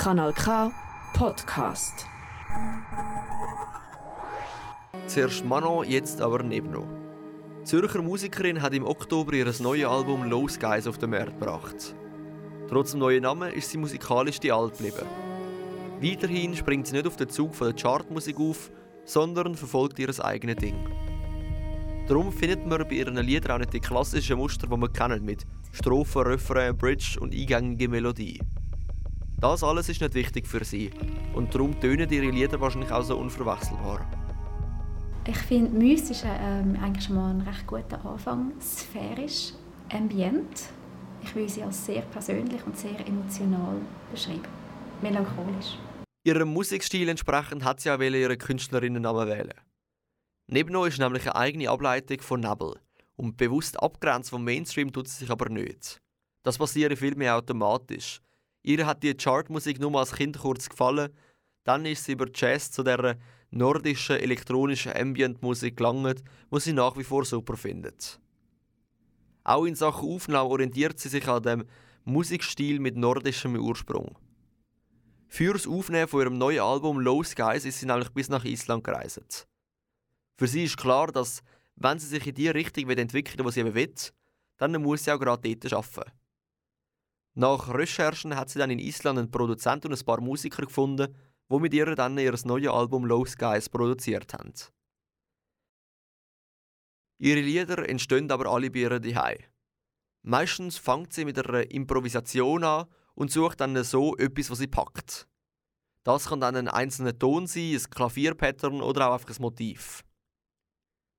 Kanal K Podcast. Zuerst Manon, jetzt aber Nebno. Die Zürcher Musikerin hat im Oktober ihr neues Album Low Skies auf den Markt gebracht. Trotz dem neuen Namen ist sie musikalisch die alt geblieben. Weiterhin springt sie nicht auf den Zug von der Chartmusik auf, sondern verfolgt ihr eigenes Ding. Darum findet man bei ihren Liedern auch nicht die klassischen Muster, die man kennen, mit Strophen, Refrain, Bridge und eingängige Melodie. Das alles ist nicht wichtig für sie und darum tönen ihre Lieder wahrscheinlich auch so unverwechselbar. Ich finde, Mys ist ähm, eigentlich schon mal ein recht guter Anfang. Sphärisch, ambient. Ich will sie als sehr persönlich und sehr emotional beschreiben. Melancholisch. Ihrem Musikstil entsprechend hat sie auch ihre Künstlerinnennamen wählen. Nebno ist nämlich eine eigene Ableitung von Nebel und bewusst abgrenzt vom Mainstream tut sie sich aber nicht. Das passiert vielmehr automatisch. Ihr hat die Chartmusik nur als Kind kurz gefallen, dann ist sie über Jazz zu der nordischen elektronischen Ambient-Musik gelangt, wo sie nach wie vor super findet. Auch in Sachen Aufnahme orientiert sie sich an dem Musikstil mit nordischem Ursprung. Fürs Aufnehmen von ihrem neuen Album Low Skies ist sie nämlich bis nach Island gereist. Für sie ist klar, dass, wenn sie sich in die Richtung entwickeln will, die sie will, dann muss sie auch gerade dort arbeiten. Nach Recherchen hat sie dann in Island einen Produzent und ein paar Musiker gefunden, die mit ihr dann ihr neues Album Low Skies produziert haben. Ihre Lieder entstehen aber alle bei ihr daheim. Meistens fängt sie mit einer Improvisation an und sucht dann so etwas, was sie packt. Das kann dann ein einzelner Ton sein, ein Klavierpattern oder auch einfach ein Motiv.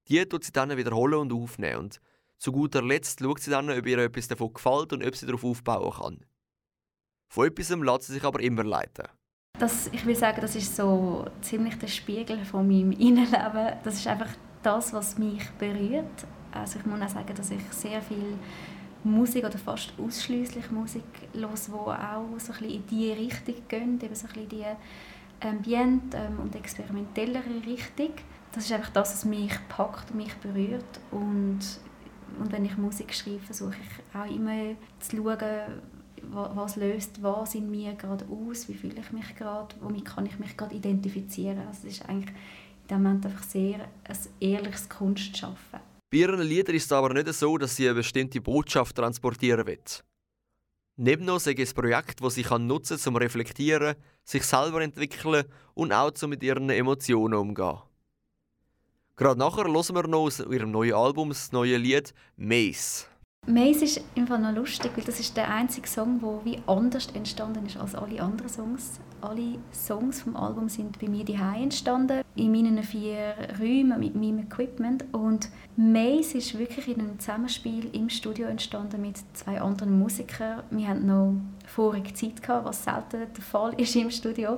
Die tut sie dann wiederholen und aufnehmen und zu guter Letzt schaut sie dann, ob ihr etwas davon gefällt und ob sie darauf aufbauen kann. Von etwas lässt sie sich aber immer leiten. Das, ich will sagen, das ist so ziemlich der Spiegel von meinem Innenleben. Das ist einfach das, was mich berührt. Also ich muss auch sagen, dass ich sehr viel Musik oder fast ausschließlich Musik los, wo auch so ein in diese Richtung geht, eben so ein die ambient ähm, und experimentellere Richtung. Das ist einfach das, was mich packt und mich berührt und und wenn ich Musik schreibe, versuche ich auch immer zu schauen, was löst was in mir gerade aus, wie fühle ich mich gerade, womit kann ich mich gerade identifizieren. Also es ist eigentlich in dem Moment einfach sehr ein ehrliches Kunstschaffen. Bei ihren Liedern ist es aber nicht so, dass sie eine bestimmte Botschaft transportieren will. Neben noch sei es ein Projekt, das sie nutzen kann, zum Reflektieren, sich selber entwickeln und auch um mit ihren Emotionen umgehen. Gerade nachher hören wir noch aus ihrem neuen Album das neue Lied «Maze». «Maze» ist einfach noch lustig, weil das ist der einzige Song, der wie anders entstanden ist als alle anderen Songs. Alle Songs vom Album sind bei mir daheim entstanden, in meinen vier Räumen mit meinem Equipment. Und «Maze» ist wirklich in einem Zusammenspiel im Studio entstanden mit zwei anderen Musikern. Wir hatten noch vorige Zeit, gehabt, was selten der Fall ist im Studio.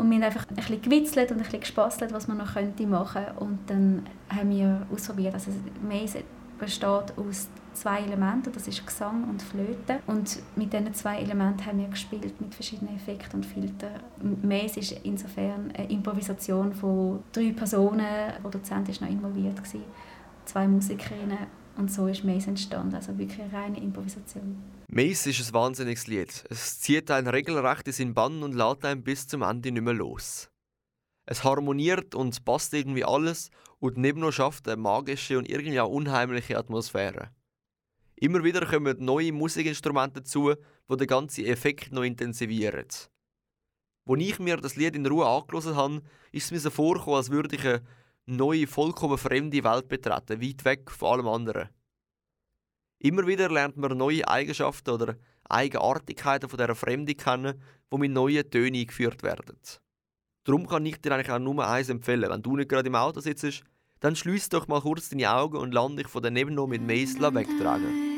Und wir haben einfach ein bisschen gewitzelt und ein bisschen gespastelt, was man noch machen könnte. Und dann haben wir ausprobiert. Also Maze besteht aus zwei Elementen, das ist Gesang und Flöte. Und mit diesen zwei Elementen haben wir gespielt mit verschiedenen Effekten und Filtern. Maze ist insofern eine Improvisation von drei Personen. Der Produzent war noch involviert, zwei Musikerinnen und so ist Maze entstanden, also wirklich eine reine Improvisation. Maze ist ein wahnsinniges Lied. Es zieht einen regelrecht in seinen Bann und lädt einen bis zum Ende nicht mehr los. Es harmoniert und passt irgendwie alles und neben schafft eine magische und irgendwie auch unheimliche Atmosphäre. Immer wieder kommen neue Musikinstrumente dazu, die den ganzen Effekt noch intensivieren. Als ich mir das Lied in Ruhe angelesen habe, ist es mir so vorgekommen, als würde ich eine neue, vollkommen fremde Welt betreten, weit weg von allem anderen. Immer wieder lernt man neue Eigenschaften oder Eigenartigkeiten von dieser Fremde kennen, die mit neuen Tönen eingeführt werden. Darum kann ich dir eigentlich auch nur eins empfehlen. Wenn du nicht gerade im Auto sitzt, dann schließ doch mal kurz deine Augen und lande dich von daneben noch mit Meisla wegtragen.